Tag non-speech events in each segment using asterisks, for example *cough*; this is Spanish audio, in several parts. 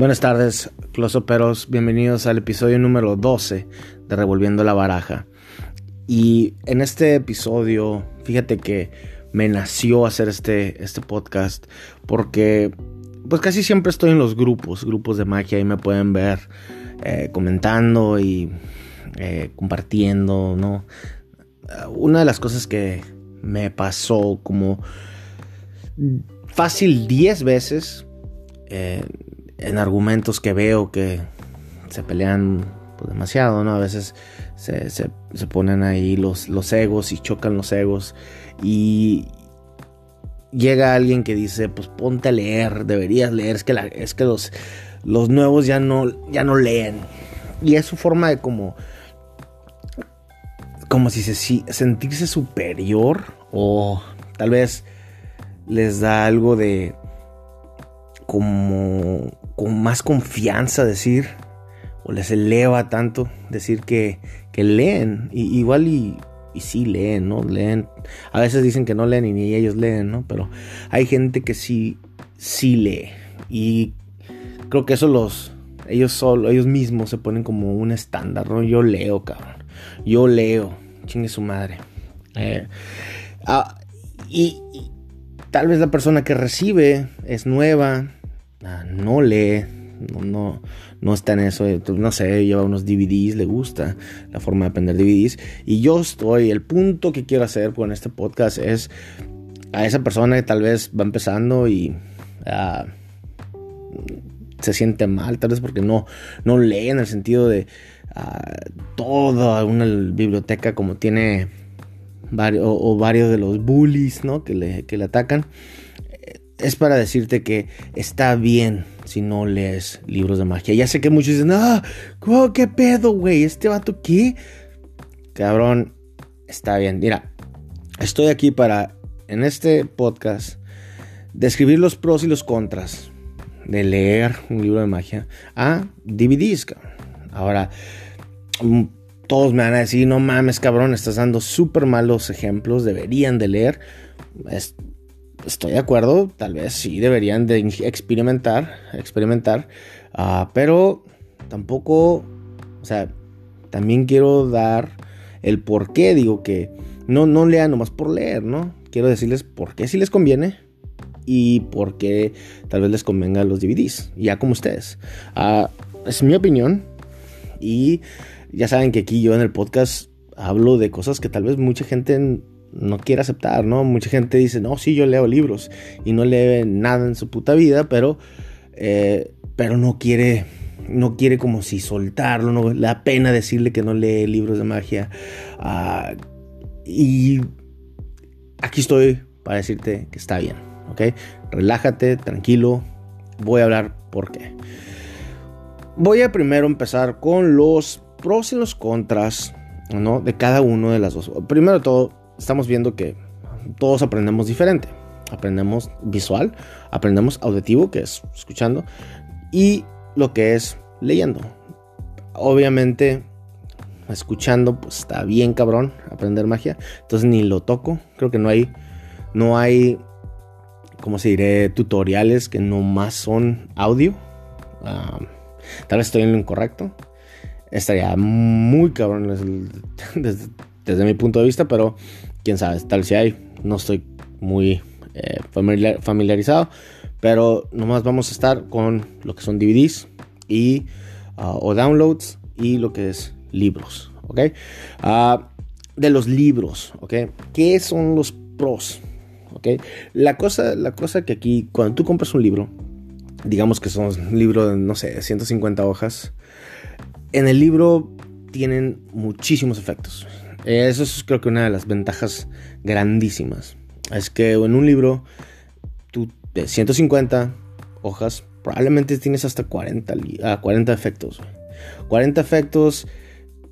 Buenas tardes, closoperos. Bienvenidos al episodio número 12 de Revolviendo la Baraja. Y en este episodio, fíjate que me nació hacer este, este podcast porque pues casi siempre estoy en los grupos, grupos de magia y me pueden ver eh, comentando y eh, compartiendo, ¿no? Una de las cosas que me pasó como fácil 10 veces eh, en argumentos que veo que se pelean pues, demasiado, ¿no? A veces se, se, ponen ahí los, los egos y chocan los egos y llega alguien que dice, pues ponte a leer, deberías leer, es que, es que los, los nuevos ya no, ya no leen. Y es su forma de como, como si se, sentirse superior o tal vez les da algo de como con más confianza decir, o les eleva tanto decir que, que leen, y, igual y, y sí leen, ¿no? Leen, a veces dicen que no leen y ni ellos leen, ¿no? Pero hay gente que sí, sí lee, y creo que eso los, ellos solo, ellos mismos se ponen como un estándar, ¿no? Yo leo, cabrón, yo leo, chingue su madre. Eh, ah, y, tal vez la persona que recibe es nueva, no lee, no, no, está en eso, no sé, lleva unos DVDs, le gusta la forma de aprender DVDs. Y yo estoy, el punto que quiero hacer con este podcast es a esa persona que tal vez va empezando y ah, se siente mal, tal vez porque no, no lee en el sentido de uh, toda una biblioteca como tiene o, varios de los bullies ¿no? que, le, que le atacan es para decirte que está bien si no lees libros de magia. Ya sé que muchos dicen, ah, ¿qué pedo, güey? ¿Este vato qué? Cabrón, está bien. Mira, estoy aquí para, en este podcast, describir los pros y los contras de leer un libro de magia a DVDs. Ahora, mm, todos me van a decir, no mames, cabrón, estás dando súper malos ejemplos, deberían de leer estoy de acuerdo, tal vez sí deberían de experimentar, experimentar, ah, pero tampoco, o sea, también quiero dar el por qué, digo que no, no lean nomás por leer, ¿no? Quiero decirles por qué si les conviene y por qué tal vez les convenga los DVDs, ya como ustedes. Ah, es mi opinión y ya saben que aquí yo en el podcast hablo de cosas que tal vez mucha gente no quiere aceptar, ¿no? Mucha gente dice, no, sí, yo leo libros y no lee nada en su puta vida, pero, eh, pero no quiere, no quiere como si soltarlo, no le da pena decirle que no lee libros de magia. Ah, y aquí estoy para decirte que está bien, ¿ok? Relájate, tranquilo, voy a hablar por qué. Voy a primero empezar con los pros y los contras, ¿no? De cada uno de las dos. Primero todo, estamos viendo que todos aprendemos diferente. Aprendemos visual, aprendemos auditivo, que es escuchando, y lo que es leyendo. Obviamente, escuchando, pues está bien cabrón aprender magia. Entonces ni lo toco. Creo que no hay, no hay, como se diré, tutoriales que no más son audio. Ah, tal vez estoy en lo incorrecto. Estaría muy cabrón desde, desde mi punto de vista, pero quién sabe, tal si hay, no estoy muy eh, familiarizado, pero nomás vamos a estar con lo que son DVDs y ah, o downloads y lo que es libros, ¿ok? Ah, de los libros, ¿ok? ¿Qué son los pros? ¿Ok? La cosa, la cosa que aquí, cuando tú compras un libro, digamos que son un libro de, no sé, 150 hojas, en el libro tienen muchísimos efectos. Eso es creo que una de las ventajas grandísimas. Es que en un libro, tú de 150 hojas, probablemente tienes hasta 40, 40 efectos. 40 efectos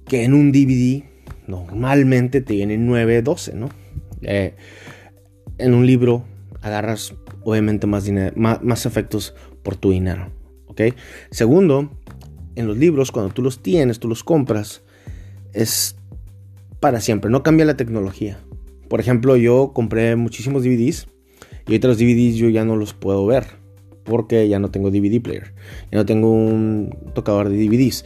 que en un DVD normalmente te vienen 9, 12, ¿no? Eh, en un libro agarras obviamente más, dinero, más, más efectos por tu dinero. ¿Ok? Segundo, en los libros, cuando tú los tienes, tú los compras, es para siempre, no cambia la tecnología. Por ejemplo, yo compré muchísimos DVDs y otros DVDs yo ya no los puedo ver porque ya no tengo DVD player, ya no tengo un tocador de DVDs.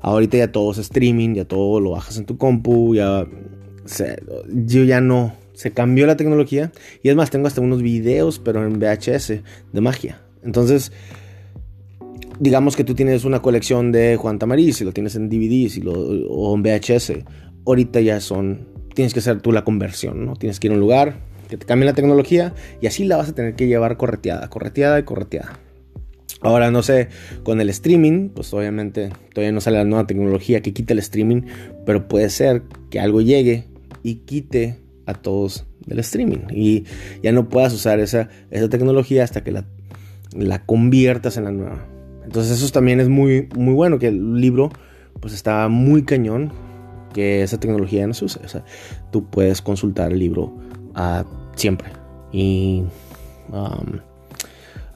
Ahorita ya todo es streaming, ya todo lo bajas en tu compu, ya yo ya no se cambió la tecnología y es más tengo hasta unos videos pero en VHS de magia. Entonces, digamos que tú tienes una colección de Juan Tamariz y lo tienes en lo, o en VHS, ahorita ya son, tienes que hacer tú la conversión, ¿no? Tienes que ir a un lugar que te cambie la tecnología y así la vas a tener que llevar correteada, correteada y correteada. Ahora no sé, con el streaming, pues obviamente todavía no sale la nueva tecnología que quite el streaming, pero puede ser que algo llegue y quite a todos del streaming y ya no puedas usar esa, esa tecnología hasta que la, la conviertas en la nueva. Entonces eso también es muy, muy bueno, que el libro pues está muy cañón que esa tecnología no se use. O sea, tú puedes consultar el libro uh, siempre. Y um,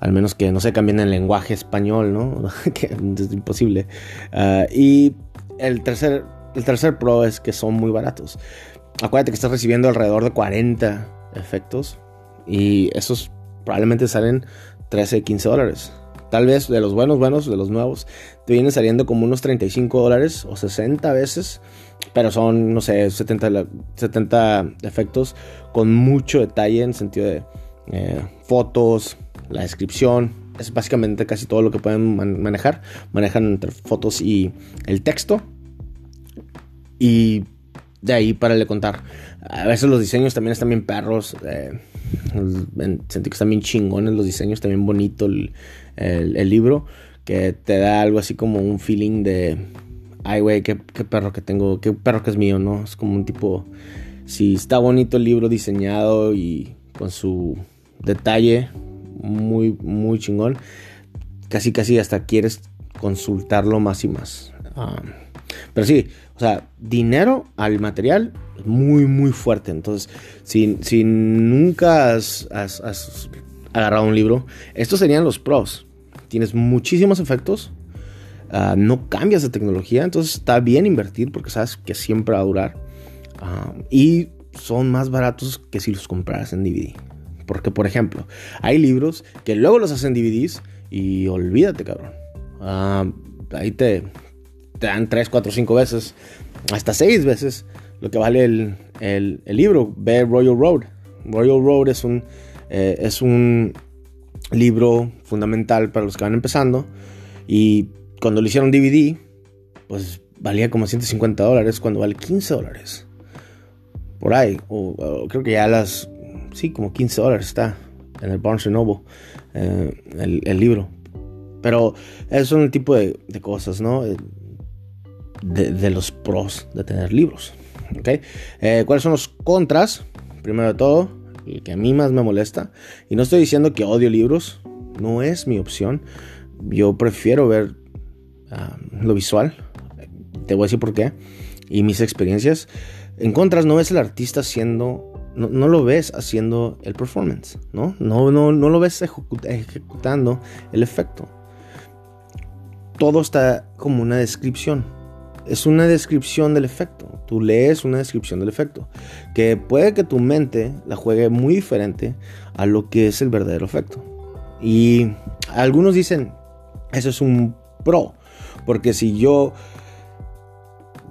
al menos que no se cambien el lenguaje español, ¿no? *laughs* que es imposible. Uh, y el tercer, el tercer pro es que son muy baratos. Acuérdate que estás recibiendo alrededor de 40 efectos. Y esos probablemente salen 13, 15 dólares. Tal vez de los buenos, buenos, de los nuevos, te vienen saliendo como unos 35 dólares o 60 veces, pero son, no sé, 70, 70 efectos con mucho detalle en sentido de eh, fotos, la descripción, es básicamente casi todo lo que pueden manejar. Manejan entre fotos y el texto. Y de ahí para le contar. A veces los diseños también están bien perros. Eh, sentí que están bien chingones los diseños, también bonito el, el, libro. Que te da algo así como un feeling de. Ay, güey, qué, perro que tengo, qué perro que es mío, ¿no? Es como un tipo. Si está bonito el libro diseñado y con su detalle muy, muy chingón. Casi, casi hasta quieres consultarlo más y más. Ah, pero sí, o sea, dinero al material muy, muy fuerte. Entonces, si, si nunca has, agarrado un libro, estos serían los pros. Tienes muchísimos efectos, ah, no cambias de tecnología, entonces está bien invertir porque sabes que siempre va a durar. Ah, y son más baratos que si los compraras en DVD. Porque, por ejemplo, hay libros que luego los hacen DVDs y olvídate, cabrón. Ah, ahí te, dan 3, 4, 5 veces, hasta 6 veces lo que vale el, libro. Ve Royal Road. Royal Road es un, eh, es un libro fundamental para los que van empezando. Y cuando lo hicieron DVD, pues valía como 150 dólares, cuando vale 15 dólares. Por ahí. o creo que ya las sí, como 15 dólares está en el Barnes Noble, eh, el, libro. Pero esos son el tipo de, cosas, ¿no? Eh, de, los pros de tener libros. ¿okay? Eh, ¿Cuáles son los contras? Primero de todo, el que a mí más me molesta. Y no estoy diciendo que odio libros, no es mi opción. Yo prefiero ver ah, lo visual. Te voy a decir por qué. Y mis experiencias. En contras, no ves el artista siendo no, lo ves haciendo el performance, ¿no? No, no, no lo ves ejecutando el efecto. Todo está como una descripción. Es una descripción del efecto. Tú lees una descripción del efecto. Que puede que tu mente la juegue muy diferente a lo que es el verdadero efecto. Y algunos dicen, eso es un pro. Porque si yo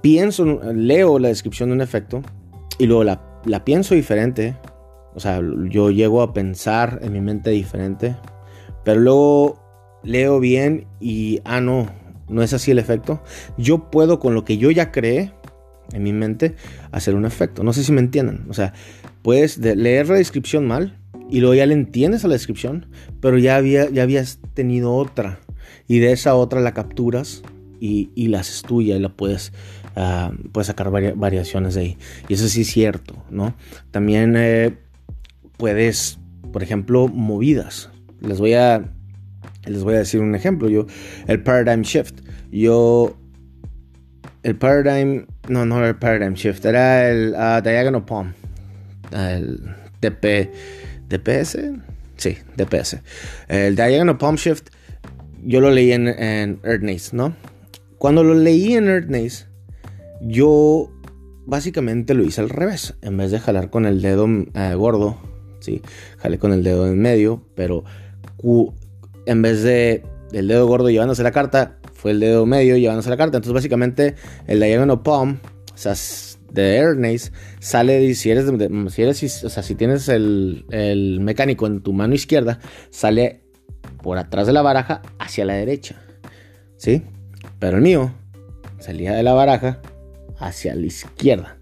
pienso, leo la descripción de un efecto y luego la pienso diferente. O sea, yo llego a pensar en mi mente diferente. Pero luego leo bien y, ah, no, no es así el efecto. Yo puedo con lo que yo ya creé en mi mente hacer un efecto. No sé si me entienden. O sea, puedes leer la descripción mal y luego ya le entiendes a la descripción, pero ya, había, ya habías tenido otra. Y de esa otra la capturas y, y la tuya y la puedes Ah, puedes sacar variaciones de ahí. Y eso sí es cierto, ¿no? También eh, puedes, por ejemplo, movidas. Les voy a, les voy a decir un ejemplo. Yo, el paradigm shift. Yo, el paradigm, no, no era el paradigm shift, era el uh, diagonal palm. El DP, DPS, sí, DPS. El diagonal palm shift, yo lo leí en, en ¿no? Cuando lo leí en EarthNace, yo básicamente lo hice al revés. En vez de jalar con el dedo eh, gordo, sí, jalé con el dedo en medio, pero en vez de el dedo gordo llevándose la carta, fue el dedo medio llevándose la carta. Entonces, básicamente, el diagonal palm, o sea, de Ernest, sale, si eres, si eres, o sea, si tienes el, el mecánico en tu mano izquierda, sale por atrás de la baraja hacia la derecha. ¿Sí? Pero el mío salía de la baraja hacia la izquierda.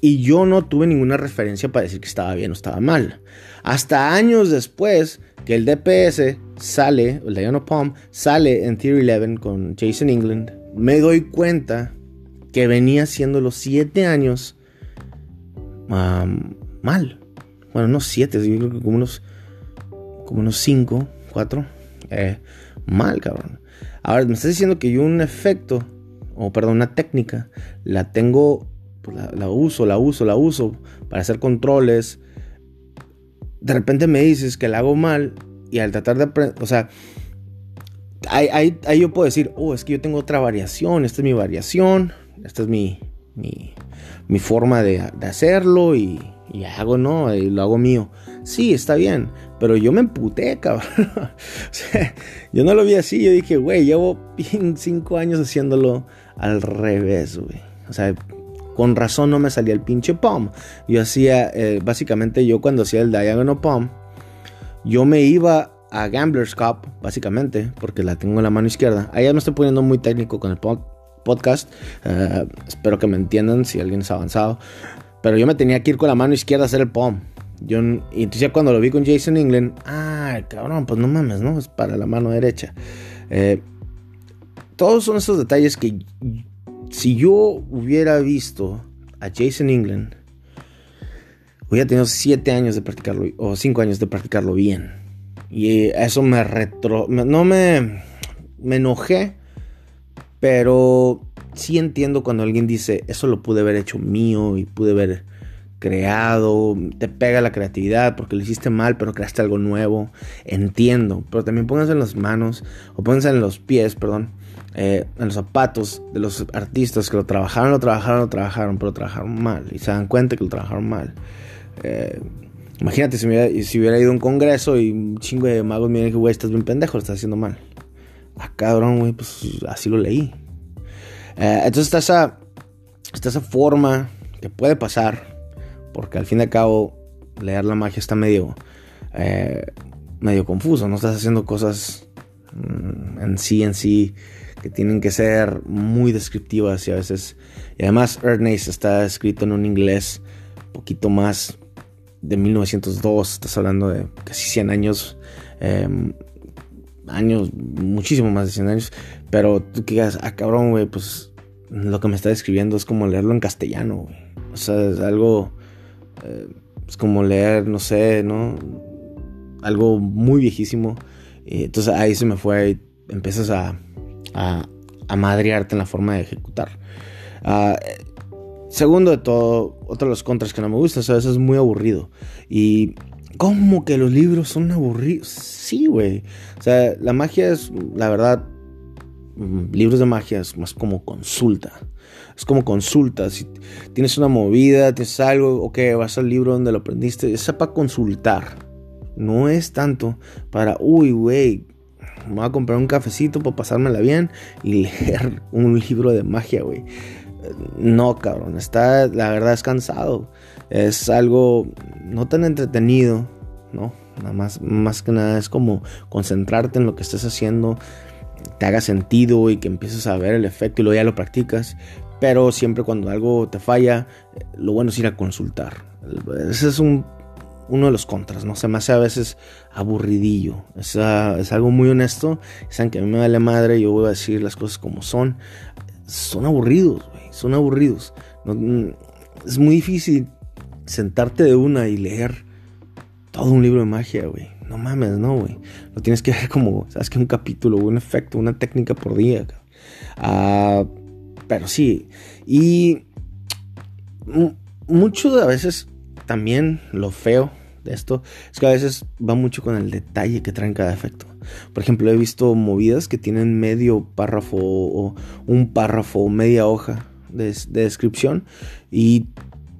Y yo no tuve ninguna referencia para decir que estaba bien o estaba mal. Hasta años después que el DPS sale, el Diana Palm, sale en Theory 11 con Jason England, me doy cuenta que venía haciendo los 7 años mal. Bueno, no 7, yo creo que como unos, como unos 5, 4. Eh, mal, cabrón. Ahora, me estás diciendo que yo un efecto, o perdón, una técnica, la tengo, pues la, uso, la uso, la uso para hacer controles. De repente me dices que la hago mal y al tratar de aprender, o sea, ahí, yo puedo decir, oh, es que yo tengo otra variación, esta es mi variación, esta es mi, mi, forma de, hacerlo y, y, hago, ¿no? Y lo hago mío. Sí, está bien, pero yo me emputé, cabrón. *laughs* o sea, yo no lo vi así. Yo dije, güey, llevo cinco años haciéndolo al revés, güey. O sea, con razón no me salía el pinche palm. Yo hacía, eh, básicamente, yo cuando hacía el diagonal palm, yo me iba a Gambler's Cup, básicamente, porque la tengo en la mano izquierda. Ahí ya me estoy poniendo muy técnico con el podcast. Eh, espero que me entiendan si alguien es avanzado. Pero yo me tenía que ir con la mano izquierda a hacer el palm. Yo, y entonces ya cuando lo vi con Jason England, ah, cabrón, pues no mames, ¿no? Es para la mano derecha. Eh, todos son esos detalles que si yo hubiera visto a Jason England, hubiera tenido 7 años de practicarlo, o 5 años de practicarlo bien. Y eso me retro... No me... Me enojé, pero sí entiendo cuando alguien dice, eso lo pude haber hecho mío y pude haber creado, te pega la creatividad porque lo hiciste mal, pero creaste algo nuevo. Entiendo, pero también pónganse en las manos o pónganse en los pies, perdón, eh, en los zapatos de los artistas que lo trabajaron, lo trabajaron, lo trabajaron, pero lo trabajaron mal y se dan cuenta que lo trabajaron mal. Eh, imagínate si, hubiera, ido a un congreso y un chingo de magos me dijeron, güey, estás bien pendejo, lo estás haciendo mal. Ah, cabrón, güey, pues así lo leí. Eh, entonces está esa, está esa forma que puede pasar porque al fin y al cabo, leer la magia está medio, eh, medio confuso. No estás haciendo cosas mm, en sí, en sí, que tienen que ser muy descriptivas y a veces. Y además, Ernest está escrito en un inglés poquito más de 1902. Estás hablando de casi 100 años. Em, años, muchísimo más de 100 años. Pero tú que digas, ah, cabrón, güey, pues lo que me está describiendo es como leerlo en castellano. O sea, es algo es como leer, no sé, ¿no? Algo muy viejísimo. entonces ahí se me fue, empiezas a, a, madrearte en la forma de ejecutar. Ah, segundo de todo, otro de los contras que no me gustan, a veces es muy aburrido. Y ¿Cómo que los libros son aburridos? Sí, güey. O sea, la magia es, la verdad, libros de magia es más como consulta. Es como consulta. Si tienes una movida, tienes algo, ok, vas al libro donde lo aprendiste. Es para consultar. No es tanto para, uy, güey, me voy a comprar un cafecito para pasármela bien y *laughs* leer un libro de magia, güey. No, cabrón, está, la verdad es cansado. Es algo no tan entretenido, ¿no? Nada más, más que nada es como concentrarte en lo que estés haciendo, te haga sentido y que empieces a ver el efecto y luego ya lo practicas. Pero siempre cuando algo te falla, lo bueno es ir a consultar. Ese es un, uno de los contras, ¿no? Se me hace a veces aburridillo. Es, es algo muy honesto. Saben que a mí me vale madre, yo voy a decir las cosas como son. Son aburridos. Son aburridos. es muy difícil sentarte de una y leer todo un libro de magia, güey. No mames, no, güey. Lo tienes que ver *laughs* como, sabes que un capítulo, un efecto, una técnica por día. Ah, pero sí. Y mucho de a veces también lo feo de esto es que a veces va mucho con el detalle que traen cada efecto. Por ejemplo, he visto movidas que tienen medio párrafo o un párrafo o media hoja de, descripción y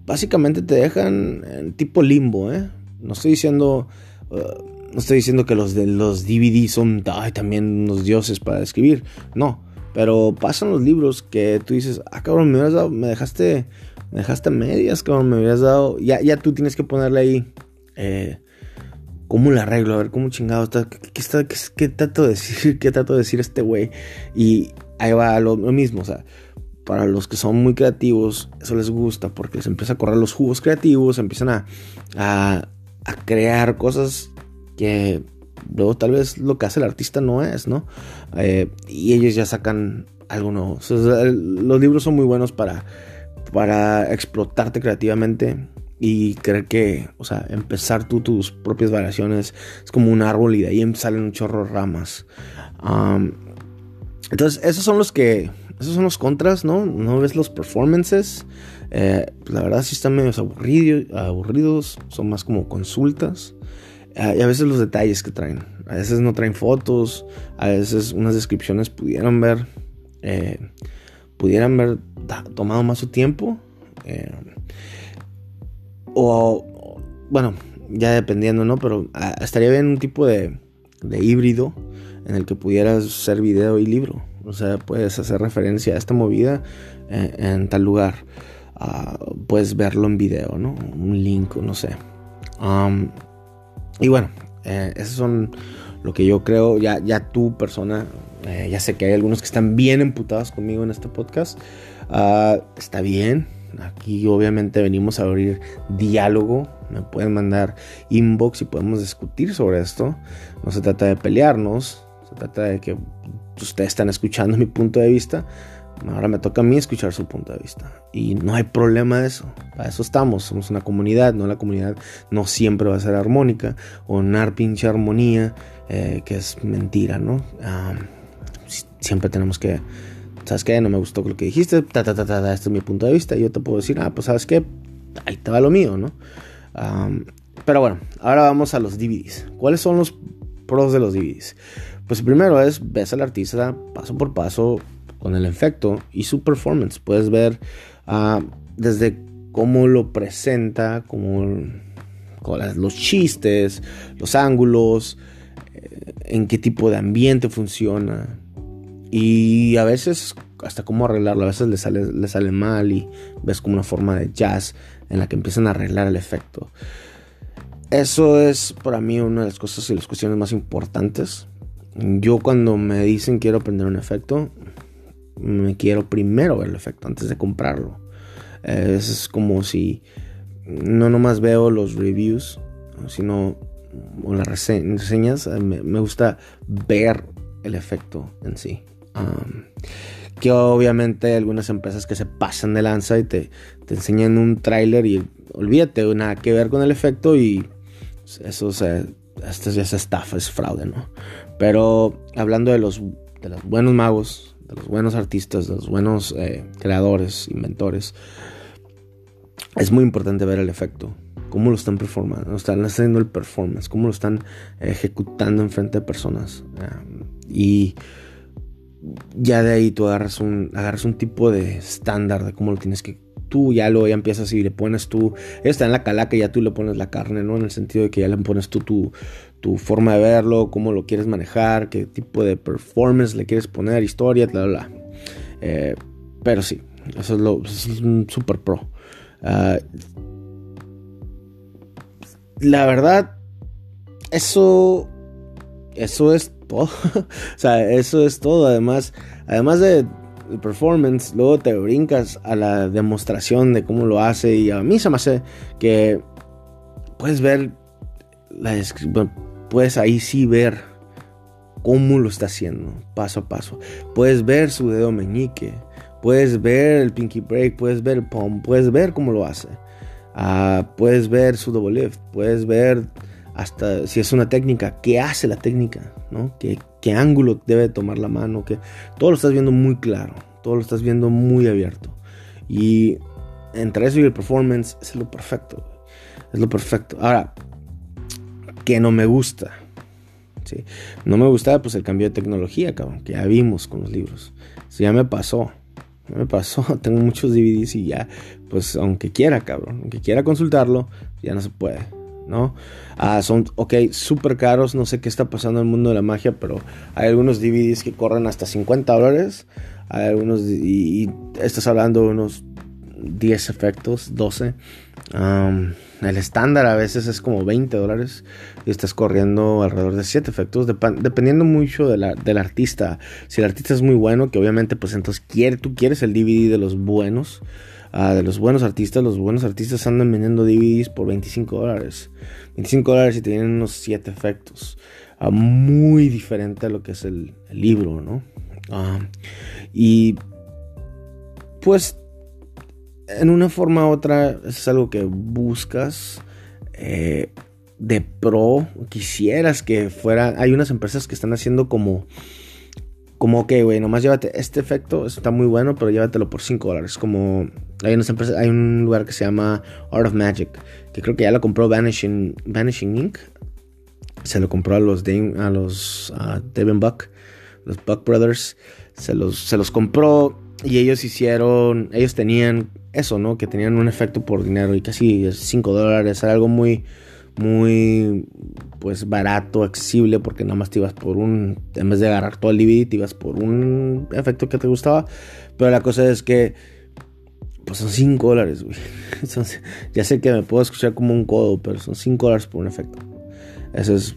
básicamente te dejan en tipo limbo, ¿eh? No estoy diciendo... Uh, no estoy diciendo que los de los DVD son también unos dioses para escribir. No. Pero pasan los libros que tú dices, ah, cabrón, me, dado, me dejaste, me dejaste medias, cabrón, me habías dado. Ya, ya tú tienes que ponerle ahí. Eh, ¿Cómo le arreglo? A ver, ¿cómo chingado está? ¿Qué, está, qué, trato de decir? *laughs* ¿Qué trato de decir este güey? Y ahí va lo, mismo, o sea, para los que son muy creativos, eso les gusta porque les empieza a correr los jugos creativos, empiezan a, a, a crear cosas que luego tal vez lo que hace el artista no es, ¿no? Eh, y ellos ya sacan algo nuevo. los libros son muy buenos para, para explotarte creativamente y creer que, o sea, empezar tú tus propias variaciones es como un árbol y de ahí salen un chorro de ramas. entonces, esos son los que, esos son los contras, ¿no? No ves los performances. Eh, la verdad sí están medio aburridos, son más como consultas. Ah, y a veces los detalles que traen. A veces no traen fotos, a veces unas descripciones pudieran ver, eh, pudieran ver tomado más su tiempo. Eh, o, bueno, ya dependiendo, ¿no? Pero ah, estaría bien un tipo de, de híbrido en el que pudieras ser video y libro. O sea, puedes hacer referencia a esta movida eh, en, tal lugar. Ah, puedes verlo en video, ¿no? Un link, no sé. Um, y bueno, eh, esos son lo que yo creo. Ya, ya tú, persona, eh, ya sé que hay algunos que están bien emputados conmigo en este podcast. Ah, está bien. Aquí obviamente venimos a abrir diálogo. Me pueden mandar inbox y podemos discutir sobre esto. No se trata de pelearnos. Se trata de que ustedes están escuchando *laughs* mi punto de vista. Ahora me toca a mí escuchar su punto de vista. Y no hay problema de eso. Para eso estamos. Somos una comunidad. No la comunidad no siempre va a ser armónica. O una pinche armonía. Eh, que es mentira, ¿no? siempre tenemos que. ¿Sabes qué? No me gustó lo que dijiste. Ta, ta, ta, este es mi punto de vista. Y yo te puedo decir, ah, pues sabes qué. Ahí te va lo mío, ¿no? pero bueno, ahora vamos a los DVDs. ¿Cuáles son los pros de los DVDs? Pues primero es ves al artista paso por paso con el efecto y su performance. Puedes ver uh, desde cómo lo presenta, cómo, los chistes, los ángulos, eh, en qué tipo de ambiente funciona. Y a veces hasta cómo arreglarlo, a veces le sale, le sale mal y ves como una forma de jazz en la que empiezan a arreglar el efecto. Eso es para mí una de las cosas y las cuestiones más importantes. Yo cuando me dicen quiero aprender un efecto, me quiero primero ver el efecto antes de comprarlo. es como si no nomás veo los reviews, sino o las reseñas, eh, me, gusta ver el efecto en sí. que obviamente algunas empresas que se pasan de lanza y te, te enseñan un tráiler y olvídate, nada que ver con el efecto y eso se, esto ya es estafa, es fraude, ¿no? Pero hablando de los, de los buenos magos, de los buenos artistas, de los buenos eh, creadores, inventores, es muy importante ver el efecto. Cómo lo están performando, están haciendo el performance, cómo lo están ejecutando en frente de personas. y ya de ahí tú agarras un, agarras un tipo de estándar de cómo lo tienes que tú ya lo ya empiezas y le pones tú, está en la calaca y ya tú le pones la carne, ¿no? En el sentido de que ya le pones tú tu, tu forma de verlo, cómo lo quieres manejar, qué tipo de performance le quieres poner, historia, bla, bla. Eh, pero sí, eso es, lo, es un super pro. Ah, la verdad, eso, eso es todo. *laughs* o sea, eso es todo. Además, además de performance, luego te brincas a la demostración de cómo lo hace. Y a mí se me hace que puedes ver la puedes ahí sí ver cómo lo está haciendo, paso a paso. Puedes ver su dedo meñique, puedes ver el pinky break, puedes ver el palm, puedes ver cómo lo hace. Ah, puedes ver su double lift, puedes ver hasta si es una técnica, qué hace la técnica, ¿no? ¿Qué, qué ángulo debe tomar la mano, que todo lo estás viendo muy claro, todo lo estás viendo muy abierto. Y entre eso y el performance es lo perfecto. Es lo perfecto. Ahora, que no me gusta. ¿sí? No me gusta pues el cambio de tecnología, cabrón, que ya vimos con los libros. Eso ya me pasó. me pasó. *laughs* Tengo muchos DVDs y ya, pues aunque quiera, cabrón, aunque quiera consultarlo, ya no se puede. ¿No? Ah, son, ok, súper caros, no sé qué está pasando en el mundo de la magia, pero hay algunos DVDs que corren hasta 50 dólares, hay algunos, y, estás hablando de unos 10 efectos, 12. el estándar a veces es como 20 dólares y estás corriendo alrededor de 7 efectos, dependiendo mucho de la, del artista. Si el artista es muy bueno, que obviamente pues entonces quiere, tú quieres el DVD de los buenos, Ah, de los buenos artistas. Los buenos artistas andan vendiendo DVDs por 25 dólares. 25 dólares y tienen unos 7 efectos. Ah, muy diferente a lo que es el, libro, ¿no? Ah, y pues en una forma u otra es algo que buscas eh, de pro. Quisieras que fuera. Hay unas empresas que están haciendo como como que, güey, nomás llévate este efecto, está muy bueno, pero llévatelo por 5 dólares. Como hay unas empresas, hay un lugar que se llama Art of Magic, que creo que ya lo compró Vanishing, Vanishing Inc. Se lo compró a los, a los Devin Buck, los Buck Brothers. Se los, se los compró y ellos hicieron, ellos tenían eso, ¿no? Que tenían un efecto por dinero y casi 5 dólares, era algo muy muy pues barato, accesible, porque nada más te ibas por un, en vez de agarrar todo el DVD, te ibas por un efecto que te gustaba. Pero la cosa es que, pues son 5 dólares, güey. *laughs* ya sé que me puedo escuchar como un codo, pero son 5 dólares por un efecto. Eso es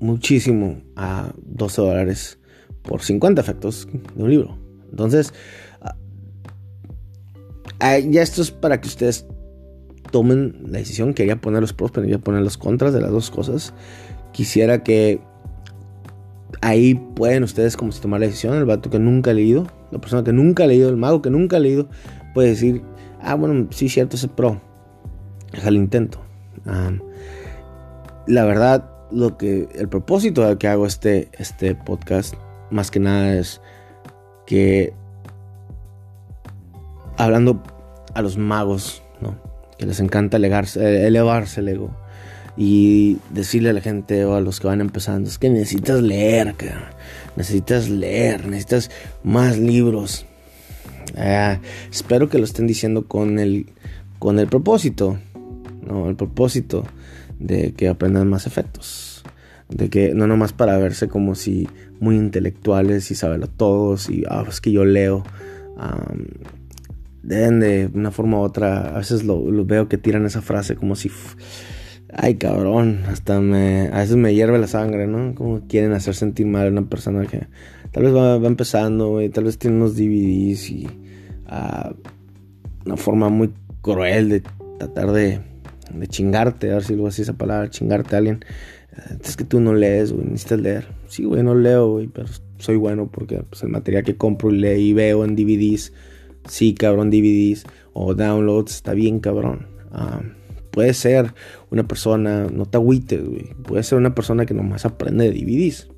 muchísimo a 12 dólares por 50 efectos de un libro. Entonces, ah, ya esto es para que ustedes tomen la decisión. Quería poner los pros, pero quería poner los contras de las dos cosas. Quisiera que ahí pueden ustedes como si tomar la decisión. El vato que nunca ha leído, la persona que nunca ha leído, el mago que nunca ha leído, puede decir, ah, bueno, sí, cierto, ese pro. Deja el intento. la verdad, lo que el propósito de que hago este, este podcast, más que nada es que hablando a los magos, ¿no? Que les encanta elevarse, elevarse el ego y decirle a la gente o a los que van empezando, es que necesitas leer, necesitas leer, necesitas más libros. Ah, espero que lo estén diciendo con el, con el propósito, ¿no? El propósito de que aprendan más efectos. De que no nomás para verse como si muy intelectuales y saberlo todos y ah, es que yo leo deben de una forma u otra, a veces lo, veo que tiran esa frase como si, ay cabrón, hasta me, a veces me hierve la sangre, ¿no? Como quieren hacer sentir mal a una persona que tal vez va, empezando, y tal vez tiene unos DVDs y uh, una forma muy cruel de tratar de, de chingarte, a ver si algo así esa palabra, chingarte a alguien. Es que tú no lees, güey, necesitas leer. Sí, güey, no leo, güey, pero soy bueno porque pues, el material que compro y leo y veo en DVDs sí, cabrón, DVDs o downloads, está bien, cabrón. Ah, puede ser una persona, no te agüites, güey. Puede ser una persona que nomás aprende de DVDs.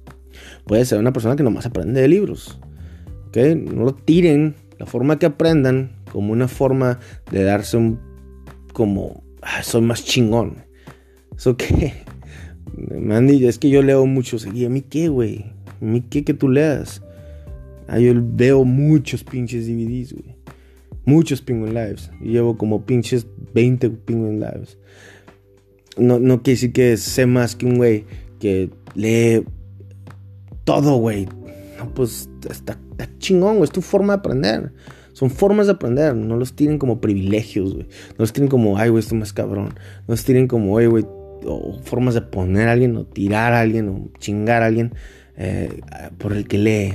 Puede ser una persona que nomás aprende de libros. ¿Ok? No lo tiren. La forma que aprendan como una forma de darse un. como. Ah, soy más chingón. ¿Eso qué? *laughs* Dicho, es que yo leo mucho. ¿Y a mí qué, güey? ¿A mí qué que tú leas? Ah, yo veo muchos pinches DVDs, güey muchos Penguin Lives. llevo como pinches 20 Penguin Lives. No, no quiere decir que sé más que un güey que lee todo, güey. No, pues está, chingón, güey. Es tu forma de aprender. Son formas de aprender. No los tienen como privilegios, güey. No los tienen como, ay, güey, esto más cabrón. No los tienen como, ay, güey, o formas de poner a alguien, o tirar a alguien, o chingar a alguien eh, por el que lee.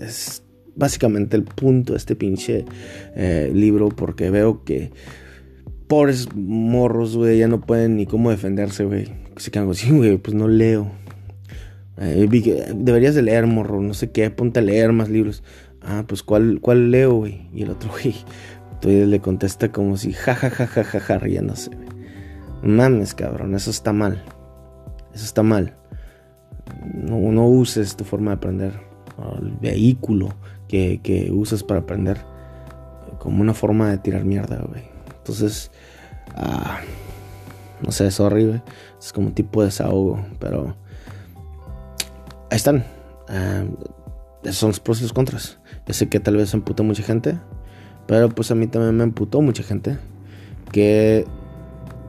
Es básicamente el punto de este pinche eh, libro porque veo que pobres morros, güey, ya no pueden ni cómo defenderse, güey. Se quedan así, güey, pues no leo. Eh, deberías de leer, morro, no sé qué, ponte a leer más libros. Ah, pues ¿cuál, cuál leo, güey? Y el otro, *laughs* güey, todavía le contesta como si jajajajaja ja, ja, ja, riéndose, güey. Mames, cabrón, eso está mal. Eso está mal. No uses tu forma de aprender. El vehículo que, usas para aprender como una forma de tirar mierda, güey. Entonces, ah, no sé, es horrible. Es como un tipo de desahogo, pero ahí están. Ah, esos son los pros y los contras. Ya sé que tal vez emputó mucha gente, pero pues a mí también me emputó mucha gente que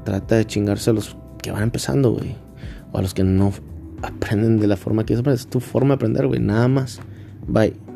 trata de chingarse a los que van empezando, güey. O a los que no aprenden de la forma que es, es tu forma de aprender, güey. Nada más. Bye.